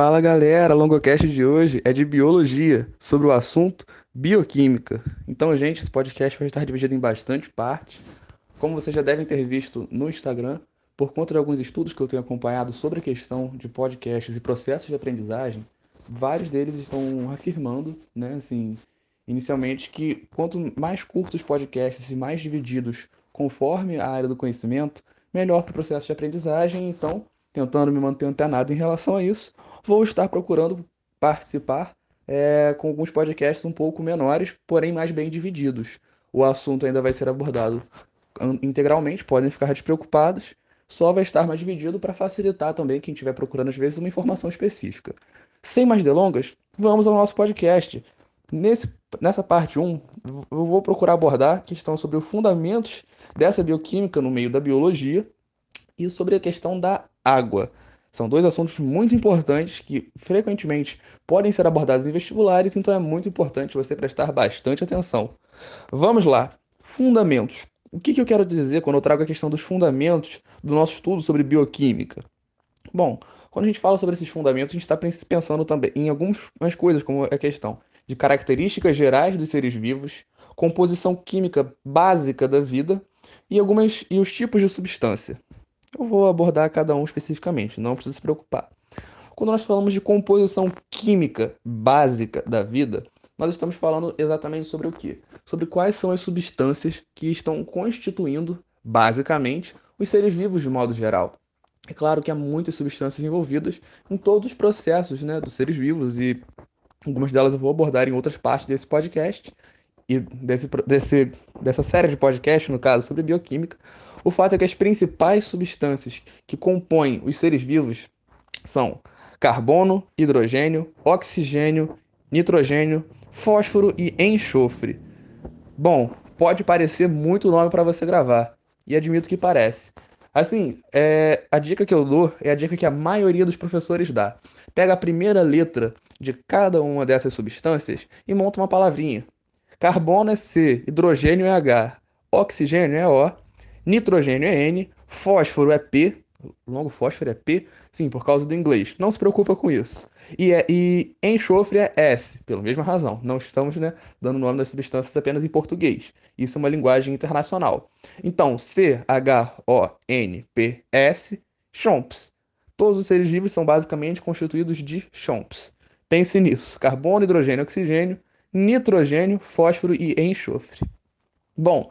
Fala galera, longocast de hoje é de biologia, sobre o assunto bioquímica. Então, gente, esse podcast vai estar dividido em bastante partes. Como vocês já devem ter visto no Instagram, por conta de alguns estudos que eu tenho acompanhado sobre a questão de podcasts e processos de aprendizagem, vários deles estão afirmando, né, assim, inicialmente que quanto mais curtos os podcasts e mais divididos conforme a área do conhecimento, melhor para o processo de aprendizagem. Então, tentando me manter antenado em relação a isso, vou estar procurando participar é, com alguns podcasts um pouco menores, porém mais bem divididos. O assunto ainda vai ser abordado integralmente, podem ficar despreocupados, só vai estar mais dividido para facilitar também quem estiver procurando às vezes uma informação específica. Sem mais delongas, vamos ao nosso podcast. Nesse, nessa parte 1, eu vou procurar abordar a questão sobre os fundamentos dessa bioquímica no meio da biologia e sobre a questão da água. São dois assuntos muito importantes que frequentemente podem ser abordados em vestibulares, então é muito importante você prestar bastante atenção. Vamos lá. Fundamentos. O que, que eu quero dizer quando eu trago a questão dos fundamentos do nosso estudo sobre bioquímica? Bom, quando a gente fala sobre esses fundamentos, a gente está pensando também em algumas coisas, como a questão de características gerais dos seres vivos, composição química básica da vida e algumas e os tipos de substância. Eu vou abordar cada um especificamente, não precisa se preocupar. Quando nós falamos de composição química básica da vida, nós estamos falando exatamente sobre o quê? Sobre quais são as substâncias que estão constituindo, basicamente, os seres vivos de modo geral. É claro que há muitas substâncias envolvidas em todos os processos né, dos seres vivos e algumas delas eu vou abordar em outras partes desse podcast e desse, desse, dessa série de podcasts, no caso, sobre bioquímica, o fato é que as principais substâncias que compõem os seres vivos são carbono, hidrogênio, oxigênio, nitrogênio, fósforo e enxofre. Bom, pode parecer muito nome para você gravar, e admito que parece. Assim, é, a dica que eu dou é a dica que a maioria dos professores dá. Pega a primeira letra de cada uma dessas substâncias e monta uma palavrinha. Carbono é C, hidrogênio é H, oxigênio é O, nitrogênio é N, fósforo é P, longo fósforo é P, sim, por causa do inglês. Não se preocupa com isso. E, é, e enxofre é S, pela mesma razão. Não estamos né, dando nome das substâncias apenas em português. Isso é uma linguagem internacional. Então, C, H, O, N, P, S, chomps. Todos os seres vivos são basicamente constituídos de chomps. Pense nisso: carbono, hidrogênio, oxigênio, nitrogênio, fósforo e enxofre. Bom,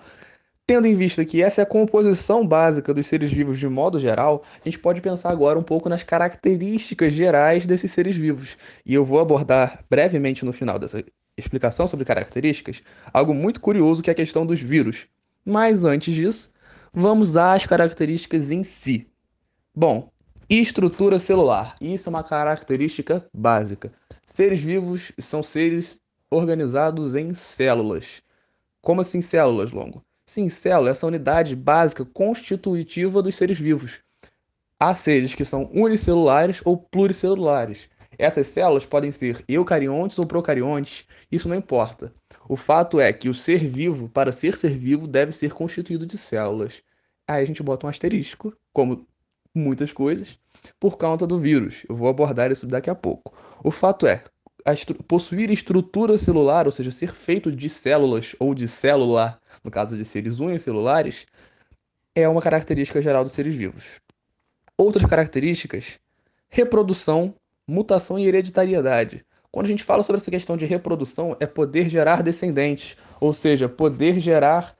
Tendo em vista que essa é a composição básica dos seres vivos de modo geral, a gente pode pensar agora um pouco nas características gerais desses seres vivos. E eu vou abordar brevemente no final dessa explicação sobre características algo muito curioso que é a questão dos vírus. Mas antes disso, vamos às características em si. Bom, estrutura celular. Isso é uma característica básica. Seres vivos são seres organizados em células. Como assim células, Longo? Sim, célula é essa unidade básica constitutiva dos seres vivos. Há seres que são unicelulares ou pluricelulares. Essas células podem ser eucariontes ou procariontes, isso não importa. O fato é que o ser vivo, para ser ser vivo, deve ser constituído de células. Aí a gente bota um asterisco, como muitas coisas, por conta do vírus. Eu vou abordar isso daqui a pouco. O fato é, estru possuir estrutura celular, ou seja, ser feito de células ou de célula, no caso de seres unicelulares, é uma característica geral dos seres vivos. Outras características: reprodução, mutação e hereditariedade. Quando a gente fala sobre essa questão de reprodução, é poder gerar descendentes, ou seja, poder gerar,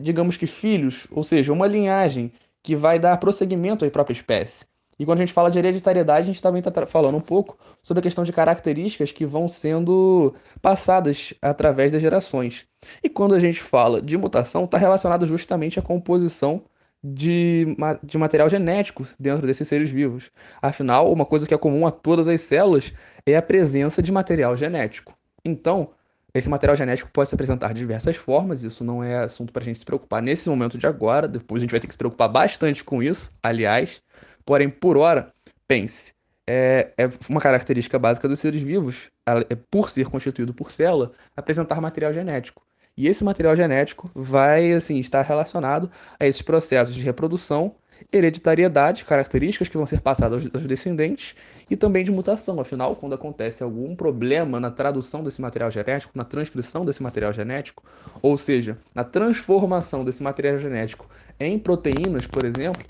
digamos que filhos, ou seja, uma linhagem que vai dar prosseguimento à própria espécie. E quando a gente fala de hereditariedade, a gente também está falando um pouco sobre a questão de características que vão sendo passadas através das gerações. E quando a gente fala de mutação, está relacionado justamente à composição de, de material genético dentro desses seres vivos. Afinal, uma coisa que é comum a todas as células é a presença de material genético. Então, esse material genético pode se apresentar de diversas formas, isso não é assunto para a gente se preocupar nesse momento de agora, depois a gente vai ter que se preocupar bastante com isso, aliás. Porém, por hora, pense, é, é uma característica básica dos seres vivos, é, por ser constituído por célula, apresentar material genético. E esse material genético vai assim estar relacionado a esses processos de reprodução hereditariedade, características que vão ser passadas aos descendentes, e também de mutação. Afinal, quando acontece algum problema na tradução desse material genético, na transcrição desse material genético, ou seja, na transformação desse material genético em proteínas, por exemplo,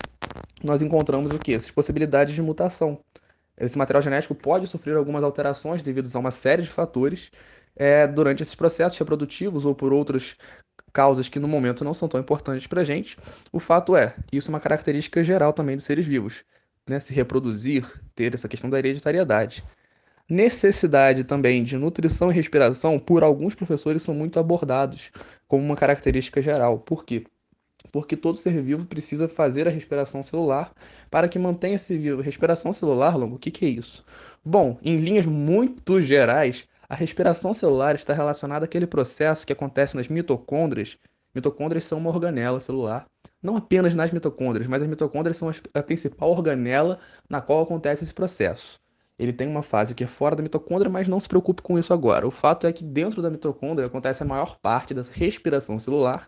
nós encontramos o que? Essas possibilidades de mutação. Esse material genético pode sofrer algumas alterações devido a uma série de fatores é, durante esses processos reprodutivos ou por outras causas que no momento não são tão importantes para a gente. O fato é, isso é uma característica geral também dos seres vivos, né? Se reproduzir, ter essa questão da hereditariedade. Necessidade também de nutrição e respiração, por alguns professores, são muito abordados como uma característica geral. Por quê? Porque todo ser vivo precisa fazer a respiração celular para que mantenha esse vivo. Respiração celular, Longo, o que, que é isso? Bom, em linhas muito gerais, a respiração celular está relacionada àquele processo que acontece nas mitocôndrias. Mitocôndrias são uma organela celular, não apenas nas mitocôndrias, mas as mitocôndrias são a principal organela na qual acontece esse processo. Ele tem uma fase que é fora da mitocôndria, mas não se preocupe com isso agora. O fato é que dentro da mitocôndria acontece a maior parte dessa respiração celular,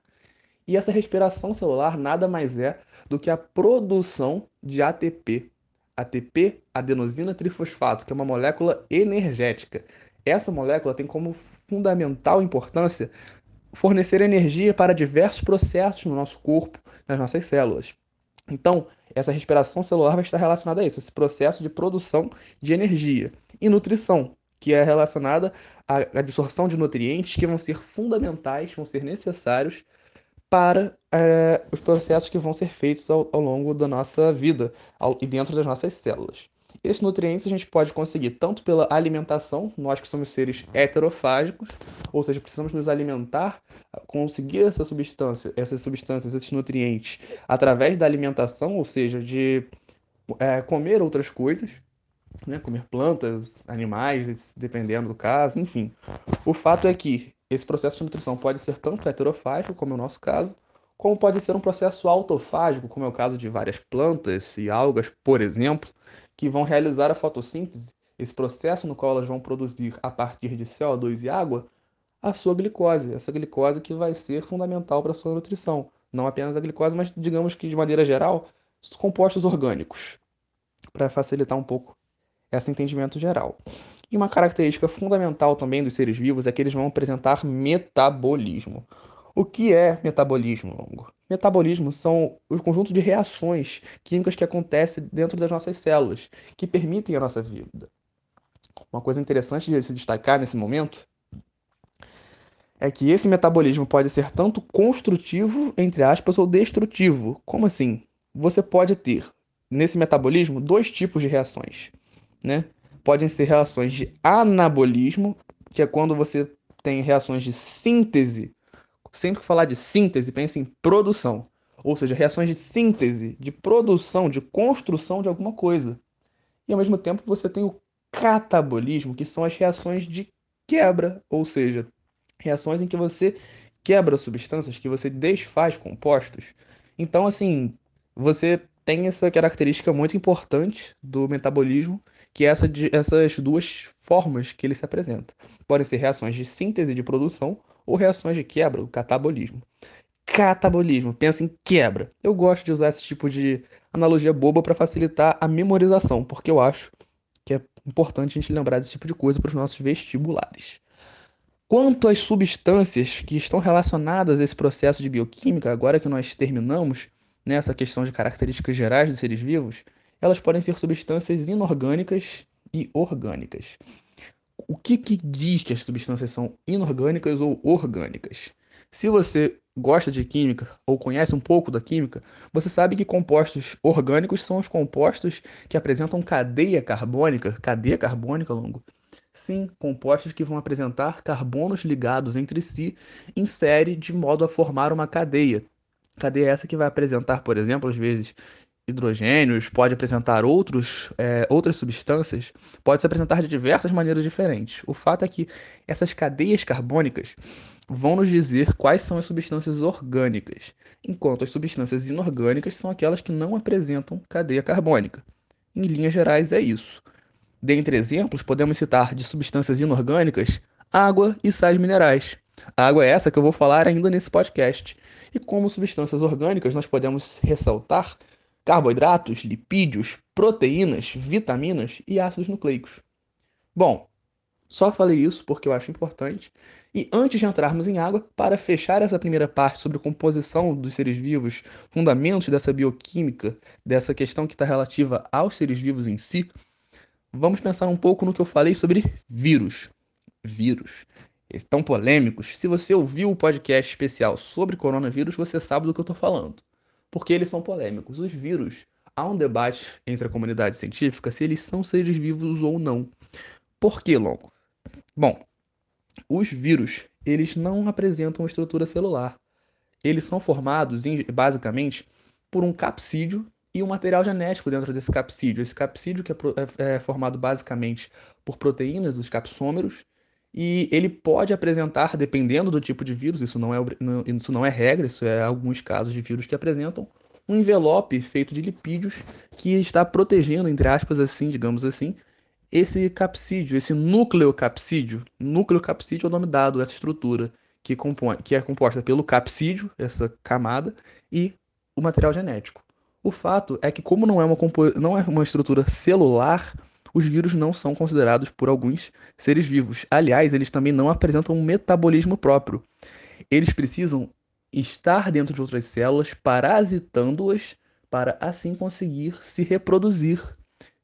e essa respiração celular nada mais é do que a produção de ATP. ATP, adenosina trifosfato, que é uma molécula energética. Essa molécula tem como fundamental importância fornecer energia para diversos processos no nosso corpo, nas nossas células. Então, essa respiração celular vai estar relacionada a isso, esse processo de produção de energia. E nutrição, que é relacionada à absorção de nutrientes que vão ser fundamentais, vão ser necessários para é, os processos que vão ser feitos ao, ao longo da nossa vida ao, e dentro das nossas células. Esses nutrientes a gente pode conseguir tanto pela alimentação, nós que somos seres heterofágicos, ou seja, precisamos nos alimentar, conseguir essa substância, essas substâncias, esses nutrientes, através da alimentação, ou seja, de é, comer outras coisas, né? comer plantas, animais, dependendo do caso, enfim. O fato é que esse processo de nutrição pode ser tanto heterofágico, como é o nosso caso, como pode ser um processo autofágico, como é o caso de várias plantas e algas, por exemplo, que vão realizar a fotossíntese, esse processo no qual elas vão produzir a partir de CO2 e água, a sua glicose, essa glicose que vai ser fundamental para a sua nutrição. Não apenas a glicose, mas digamos que de maneira geral, os compostos orgânicos, para facilitar um pouco esse entendimento geral. E uma característica fundamental também dos seres vivos é que eles vão apresentar metabolismo. O que é metabolismo longo? Metabolismo são o conjunto de reações químicas que acontecem dentro das nossas células, que permitem a nossa vida. Uma coisa interessante de se destacar nesse momento é que esse metabolismo pode ser tanto construtivo, entre aspas, ou destrutivo. Como assim? Você pode ter nesse metabolismo dois tipos de reações, né? Podem ser reações de anabolismo, que é quando você tem reações de síntese sempre que falar de síntese, pense em produção. Ou seja, reações de síntese, de produção, de construção de alguma coisa. E ao mesmo tempo você tem o catabolismo, que são as reações de quebra, ou seja, reações em que você quebra substâncias, que você desfaz compostos. Então, assim, você tem essa característica muito importante do metabolismo, que é essa essas duas formas que ele se apresenta. Podem ser reações de síntese de produção ou reações de quebra, o catabolismo. Catabolismo, pensa em quebra. Eu gosto de usar esse tipo de analogia boba para facilitar a memorização, porque eu acho que é importante a gente lembrar desse tipo de coisa para os nossos vestibulares. Quanto às substâncias que estão relacionadas a esse processo de bioquímica, agora que nós terminamos nessa questão de características gerais dos seres vivos, elas podem ser substâncias inorgânicas e orgânicas o que, que diz que as substâncias são inorgânicas ou orgânicas? Se você gosta de química ou conhece um pouco da química, você sabe que compostos orgânicos são os compostos que apresentam cadeia carbônica, cadeia carbônica longo. Sim, compostos que vão apresentar carbonos ligados entre si em série de modo a formar uma cadeia. Cadeia essa que vai apresentar, por exemplo, às vezes hidrogênios, pode apresentar outros, é, outras substâncias, pode se apresentar de diversas maneiras diferentes. O fato é que essas cadeias carbônicas vão nos dizer quais são as substâncias orgânicas, enquanto as substâncias inorgânicas são aquelas que não apresentam cadeia carbônica. Em linhas gerais, é isso. Dentre exemplos, podemos citar de substâncias inorgânicas água e sais minerais. A água é essa que eu vou falar ainda nesse podcast. E como substâncias orgânicas, nós podemos ressaltar carboidratos, lipídios, proteínas, vitaminas e ácidos nucleicos. Bom, só falei isso porque eu acho importante. E antes de entrarmos em água, para fechar essa primeira parte sobre composição dos seres vivos, fundamentos dessa bioquímica, dessa questão que está relativa aos seres vivos em si, vamos pensar um pouco no que eu falei sobre vírus. Vírus. Tão polêmicos. Se você ouviu o podcast especial sobre coronavírus, você sabe do que eu estou falando. Porque eles são polêmicos. Os vírus, há um debate entre a comunidade científica se eles são seres vivos ou não. Por que, Longo? Bom, os vírus, eles não apresentam estrutura celular. Eles são formados, basicamente, por um capsídeo e um material genético dentro desse capsídeo. Esse capsídeo que é, é, é formado basicamente por proteínas, os capsômeros, e ele pode apresentar, dependendo do tipo de vírus, isso não é, isso não é regra, isso é alguns casos de vírus que apresentam, um envelope feito de lipídios que está protegendo, entre aspas, assim, digamos assim, esse capsídeo, esse núcleo capsídeo. Núcleo capsídeo é o nome dado, essa estrutura que, compõe, que é composta pelo capsídeo, essa camada, e o material genético. O fato é que, como não é uma, não é uma estrutura celular, os vírus não são considerados por alguns seres vivos. Aliás, eles também não apresentam um metabolismo próprio. Eles precisam estar dentro de outras células, parasitando-as, para assim conseguir se reproduzir,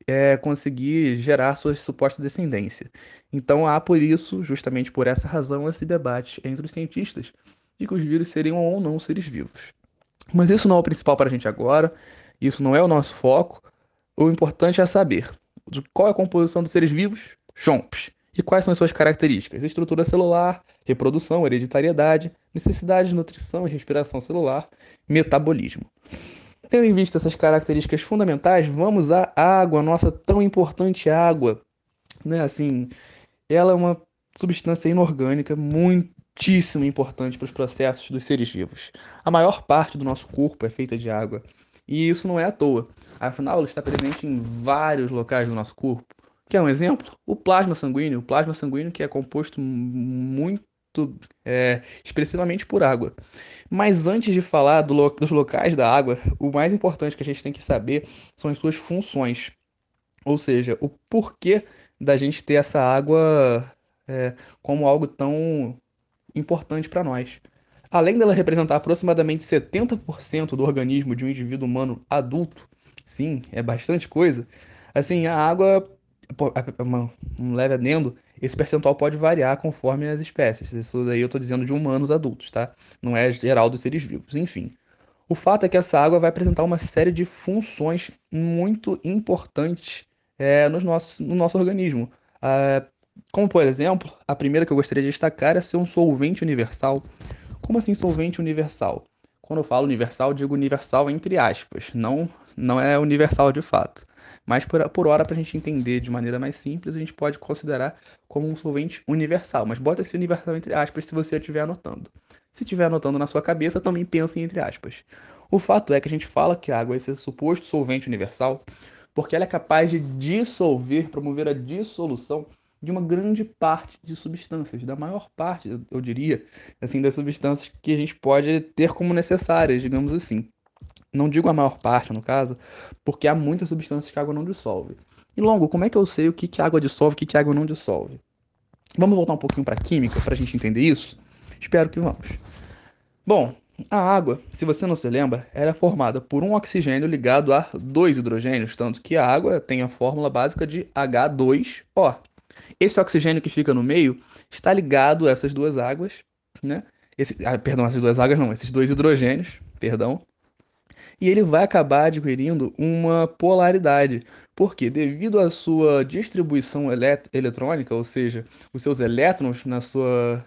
é, conseguir gerar sua suposta descendência. Então há por isso, justamente por essa razão, esse debate entre os cientistas de que os vírus seriam ou não seres vivos. Mas isso não é o principal para a gente agora, isso não é o nosso foco. O importante é saber qual é a composição dos seres vivos, chomps, e quais são as suas características: estrutura celular, reprodução, hereditariedade, necessidade de nutrição e respiração celular, metabolismo. Tendo em vista essas características fundamentais, vamos à água, nossa tão importante água. Né? Assim, ela é uma substância inorgânica muitíssimo importante para os processos dos seres vivos. A maior parte do nosso corpo é feita de água. E isso não é à toa. Afinal, ela está presente em vários locais do nosso corpo. Quer um exemplo? O plasma sanguíneo. O plasma sanguíneo que é composto muito é, expressivamente por água. Mas antes de falar do lo dos locais da água, o mais importante que a gente tem que saber são as suas funções. Ou seja, o porquê da gente ter essa água é, como algo tão importante para nós. Além dela representar aproximadamente 70% do organismo de um indivíduo humano adulto, sim, é bastante coisa, assim, a água, um leve adendo, esse percentual pode variar conforme as espécies. Isso daí eu estou dizendo de humanos adultos, tá? Não é geral dos seres vivos. Enfim, o fato é que essa água vai apresentar uma série de funções muito importantes é, nos nossos, no nosso organismo. Uh, como, por exemplo, a primeira que eu gostaria de destacar é ser um solvente universal. Como assim solvente universal? Quando eu falo universal, digo universal entre aspas, não, não é universal de fato. Mas por, por hora, para a gente entender de maneira mais simples, a gente pode considerar como um solvente universal. Mas bota esse universal entre aspas se você estiver anotando. Se estiver anotando na sua cabeça, também pense entre aspas. O fato é que a gente fala que a água é esse suposto solvente universal porque ela é capaz de dissolver, promover a dissolução de uma grande parte de substâncias, da maior parte, eu diria, assim, das substâncias que a gente pode ter como necessárias, digamos assim. Não digo a maior parte, no caso, porque há muitas substâncias que a água não dissolve. E longo, como é que eu sei o que, que a água dissolve e o que, que a água não dissolve? Vamos voltar um pouquinho para a química para a gente entender isso? Espero que vamos. Bom, a água, se você não se lembra, era formada por um oxigênio ligado a dois hidrogênios, tanto que a água tem a fórmula básica de H2O. Esse oxigênio que fica no meio está ligado a essas duas águas, né? Esse, ah, perdão, essas duas águas não, esses dois hidrogênios, perdão. E ele vai acabar adquirindo uma polaridade. Porque devido à sua distribuição elet eletrônica, ou seja, os seus elétrons na sua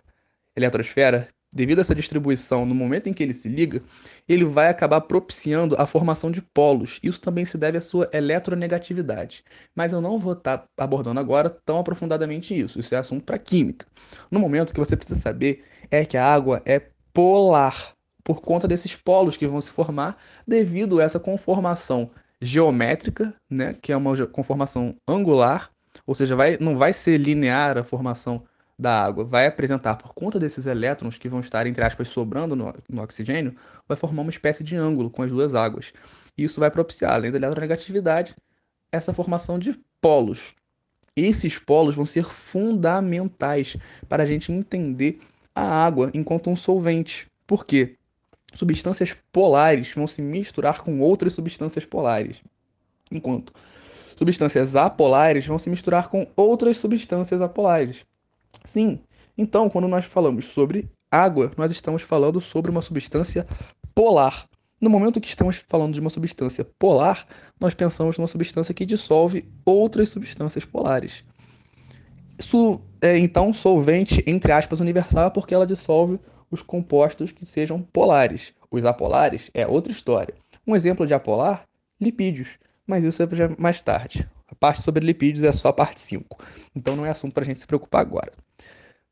eletrosfera devido a essa distribuição, no momento em que ele se liga, ele vai acabar propiciando a formação de polos. Isso também se deve à sua eletronegatividade. Mas eu não vou estar tá abordando agora tão aprofundadamente isso. Isso é assunto para química. No momento, que você precisa saber é que a água é polar por conta desses polos que vão se formar devido a essa conformação geométrica, né, que é uma conformação angular, ou seja, vai, não vai ser linear a formação da água vai apresentar, por conta desses elétrons que vão estar, entre aspas, sobrando no, no, oxigênio, vai formar uma espécie de ângulo com as duas águas. E isso vai propiciar, além da eletronegatividade, essa formação de polos. Esses polos vão ser fundamentais para a gente entender a água enquanto um solvente. Por quê? Substâncias polares vão se misturar com outras substâncias polares, enquanto substâncias apolares vão se misturar com outras substâncias apolares. Sim, então quando nós falamos sobre água, nós estamos falando sobre uma substância polar. No momento que estamos falando de uma substância polar, nós pensamos numa substância que dissolve outras substâncias polares. Isso é então solvente, entre aspas, universal, porque ela dissolve os compostos que sejam polares. Os apolares é outra história. Um exemplo de apolar, lipídios, mas isso é mais tarde. A parte sobre lipídios é só a parte 5, então não é assunto para a gente se preocupar agora.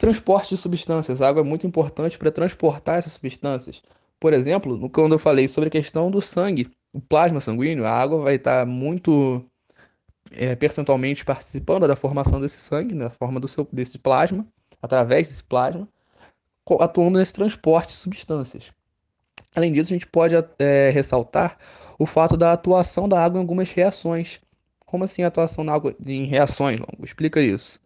Transporte de substâncias. A água é muito importante para transportar essas substâncias. Por exemplo, quando eu falei sobre a questão do sangue, o plasma sanguíneo, a água vai estar muito é, percentualmente participando da formação desse sangue, na forma do seu, desse plasma, através desse plasma, atuando nesse transporte de substâncias. Além disso, a gente pode é, ressaltar o fato da atuação da água em algumas reações. Como assim a atuação da água em reações, Longo? Explica isso.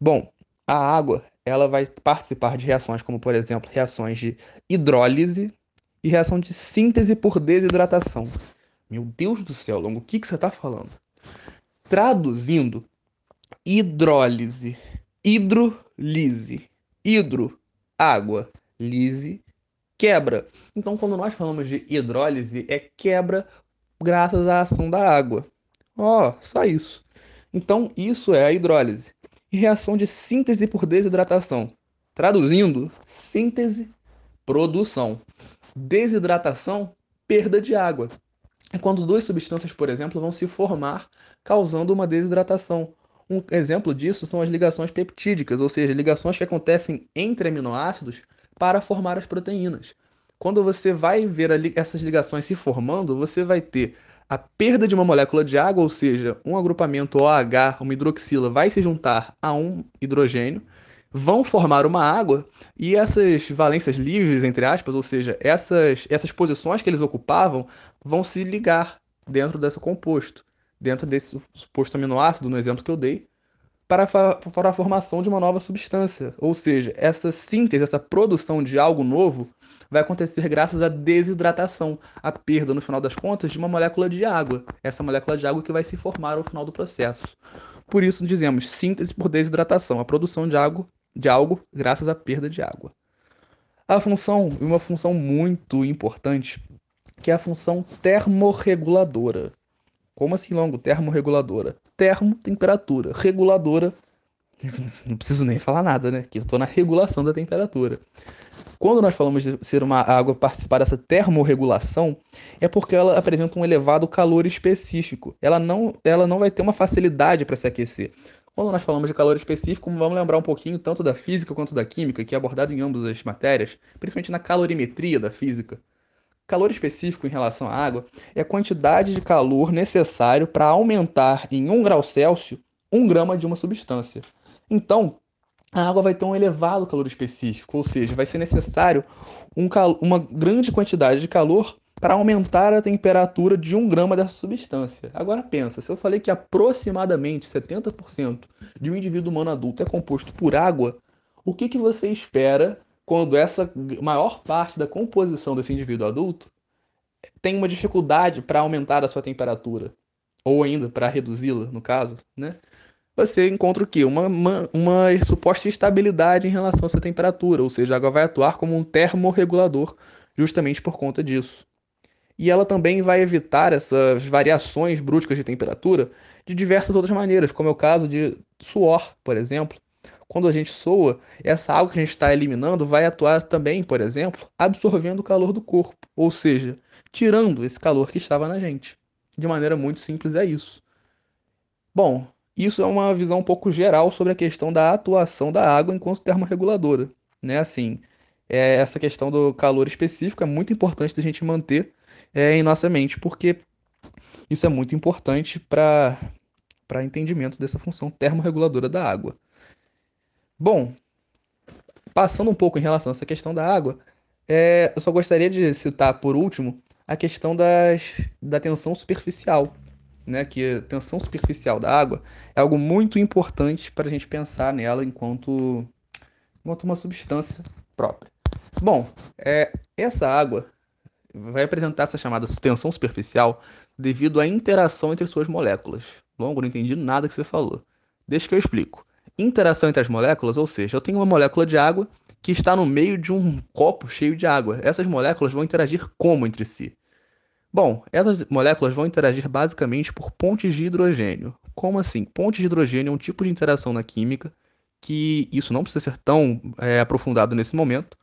Bom, a água ela vai participar de reações como, por exemplo, reações de hidrólise, e reação de síntese por desidratação. Meu Deus do céu, Longo, o que, que você está falando? Traduzindo, hidrólise, hidrolise, hidro, água, lise, quebra. Então, quando nós falamos de hidrólise, é quebra graças à ação da água. Ó, oh, só isso. Então, isso é a hidrólise. E reação de síntese por desidratação. Traduzindo, síntese, produção. Desidratação, perda de água. É quando duas substâncias, por exemplo, vão se formar, causando uma desidratação. Um exemplo disso são as ligações peptídicas, ou seja, ligações que acontecem entre aminoácidos para formar as proteínas. Quando você vai ver essas ligações se formando, você vai ter a perda de uma molécula de água, ou seja, um agrupamento OH, uma hidroxila, vai se juntar a um hidrogênio, vão formar uma água e essas valências livres, entre aspas, ou seja, essas, essas posições que eles ocupavam, vão se ligar dentro desse composto, dentro desse suposto aminoácido, no exemplo que eu dei, para, para a formação de uma nova substância. Ou seja, essa síntese, essa produção de algo novo vai acontecer graças à desidratação, a perda, no final das contas, de uma molécula de água. Essa molécula de água que vai se formar ao final do processo. Por isso dizemos síntese por desidratação, a produção de água de algo graças à perda de água. A função, uma função muito importante, que é a função termorreguladora. Como assim, longo? Termorreguladora. Termo, temperatura. Reguladora, não preciso nem falar nada, né? Que eu estou na regulação da temperatura. Quando nós falamos de ser uma água participar dessa termorregulação, é porque ela apresenta um elevado calor específico. Ela não, ela não vai ter uma facilidade para se aquecer. Quando nós falamos de calor específico, vamos lembrar um pouquinho tanto da física quanto da química, que é abordado em ambas as matérias, principalmente na calorimetria da física. Calor específico em relação à água é a quantidade de calor necessário para aumentar em 1 grau Celsius 1 grama de uma substância. Então, a água vai ter um elevado calor específico, ou seja, vai ser necessário um uma grande quantidade de calor para aumentar a temperatura de um grama dessa substância. Agora pensa, se eu falei que aproximadamente 70% de um indivíduo humano adulto é composto por água, o que, que você espera quando essa maior parte da composição desse indivíduo adulto tem uma dificuldade para aumentar a sua temperatura? Ou ainda para reduzi-la, no caso, né? Você encontra o quê? Uma, uma, uma suposta estabilidade em relação à sua temperatura, ou seja, a água vai atuar como um termorregulador justamente por conta disso e ela também vai evitar essas variações bruscas de temperatura de diversas outras maneiras, como é o caso de suor, por exemplo. Quando a gente soa, essa água que a gente está eliminando vai atuar também, por exemplo, absorvendo o calor do corpo, ou seja, tirando esse calor que estava na gente. De maneira muito simples, é isso. Bom, isso é uma visão um pouco geral sobre a questão da atuação da água enquanto termorreguladora. Né? Assim, é, essa questão do calor específico é muito importante da gente manter é, em nossa mente, porque isso é muito importante para entendimento dessa função termorreguladora da água. Bom, passando um pouco em relação a essa questão da água, é, eu só gostaria de citar por último a questão das, da tensão superficial, né? Que a tensão superficial da água é algo muito importante para a gente pensar nela enquanto, enquanto uma substância própria. Bom, é, essa água vai apresentar essa chamada tensão superficial devido à interação entre suas moléculas. Longo, não entendi nada que você falou. Deixa que eu explico. Interação entre as moléculas, ou seja, eu tenho uma molécula de água que está no meio de um copo cheio de água. Essas moléculas vão interagir como entre si? Bom, essas moléculas vão interagir basicamente por pontes de hidrogênio. Como assim? Pontes de hidrogênio é um tipo de interação na química que isso não precisa ser tão é, aprofundado nesse momento.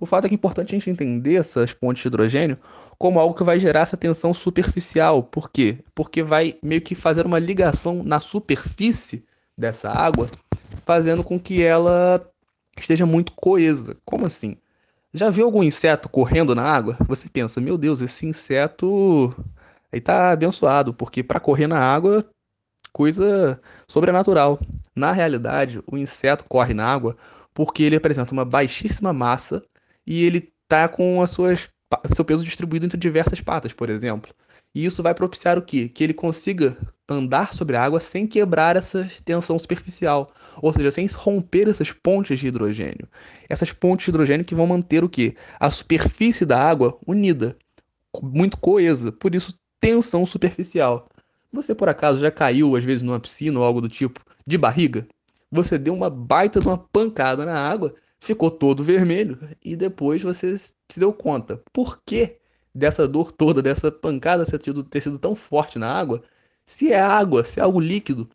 O fato é que é importante a gente entender essas pontes de hidrogênio como algo que vai gerar essa tensão superficial. Por quê? Porque vai meio que fazer uma ligação na superfície dessa água, fazendo com que ela esteja muito coesa. Como assim? Já viu algum inseto correndo na água? Você pensa, meu Deus, esse inseto aí tá abençoado, porque para correr na água, coisa sobrenatural. Na realidade, o inseto corre na água porque ele apresenta uma baixíssima massa e ele tá com as suas seu peso distribuído entre diversas patas, por exemplo. E isso vai propiciar o quê? Que ele consiga andar sobre a água sem quebrar essa tensão superficial, ou seja, sem romper essas pontes de hidrogênio. Essas pontes de hidrogênio que vão manter o quê? A superfície da água unida, muito coesa, por isso tensão superficial. Você por acaso já caiu às vezes numa piscina ou algo do tipo de barriga? Você deu uma baita de uma pancada na água, ficou todo vermelho e depois você se deu conta. Por que dessa dor toda, dessa pancada ter, sido tão forte na água, se é água, se é algo líquido,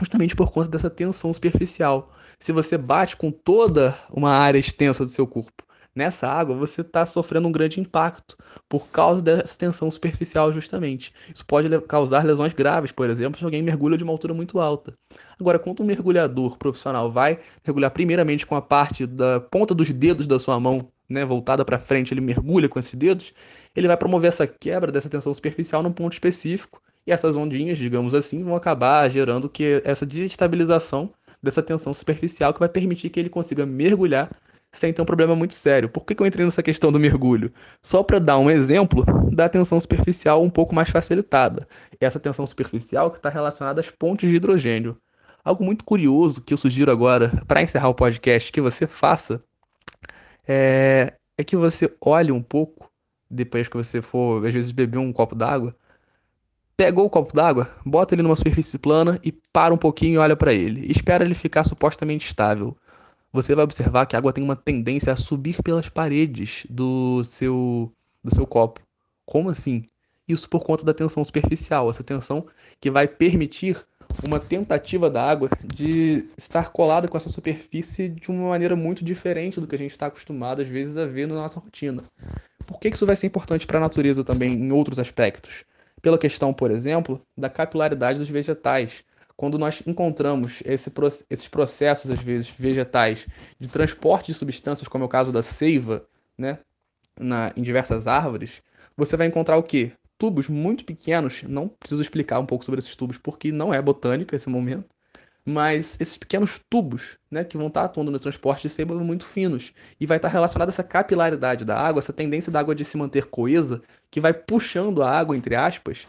justamente por conta dessa tensão superficial. Se você bate com toda uma área extensa do seu corpo nessa água, você está sofrendo um grande impacto por causa dessa tensão superficial, justamente. Isso pode causar lesões graves, por exemplo, se alguém mergulha de uma altura muito alta. Agora, quando um mergulhador profissional vai mergulhar primeiramente com a parte da ponta dos dedos da sua mão né, voltada para frente, ele mergulha com esses dedos, ele vai promover essa quebra dessa tensão superficial num ponto específico, e essas ondinhas, digamos assim, vão acabar gerando que essa desestabilização dessa tensão superficial que vai permitir que ele consiga mergulhar sem ter um problema muito sério. Por que, que eu entrei nessa questão do mergulho? Só para dar um exemplo da tensão superficial um pouco mais facilitada. Essa tensão superficial que está relacionada às pontes de hidrogênio. Algo muito curioso que eu sugiro agora, para encerrar o podcast, que você faça é, é que você olhe um pouco, depois que você for, às vezes, beber um copo d'água, pegou o copo d'água, bota ele numa superfície plana e para um pouquinho e olha para ele. Espera ele ficar supostamente estável. Você vai observar que a água tem uma tendência a subir pelas paredes do seu do seu copo. Como assim? Isso por conta da tensão superficial, essa tensão que vai permitir uma tentativa da água de estar colada com essa superfície de uma maneira muito diferente do que a gente está acostumado, às vezes, a ver na nossa rotina. Por que isso vai ser importante para a natureza também em outros aspectos? Pela questão, por exemplo, da capilaridade dos vegetais. Quando nós encontramos esse, esses processos, às vezes, vegetais de transporte de substâncias, como é o caso da seiva, né, na, em diversas árvores, você vai encontrar o quê? tubos muito pequenos, não preciso explicar um pouco sobre esses tubos porque não é botânica esse momento, mas esses pequenos tubos, né, que vão estar atuando no transporte de seiva muito finos e vai estar relacionado a essa capilaridade da água, essa tendência da água de se manter coesa, que vai puxando a água entre aspas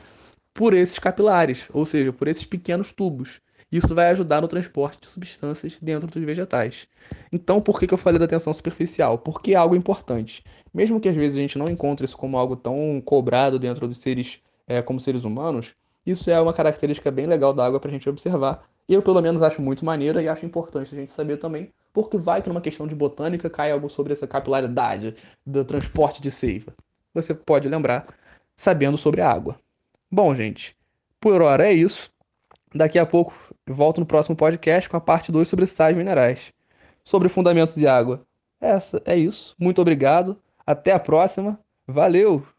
por esses capilares, ou seja, por esses pequenos tubos. Isso vai ajudar no transporte de substâncias dentro dos vegetais. Então, por que, que eu falei da tensão superficial? Porque é algo importante. Mesmo que às vezes a gente não encontre isso como algo tão cobrado dentro dos seres, é, como seres humanos, isso é uma característica bem legal da água para a gente observar. Eu, pelo menos, acho muito maneira e acho importante a gente saber também, porque vai que numa questão de botânica cai algo sobre essa capilaridade do transporte de seiva. Você pode lembrar sabendo sobre a água. Bom, gente, por hora é isso. Daqui a pouco volto no próximo podcast com a parte 2 sobre sais minerais. Sobre fundamentos de água. Essa é isso. Muito obrigado. Até a próxima. Valeu!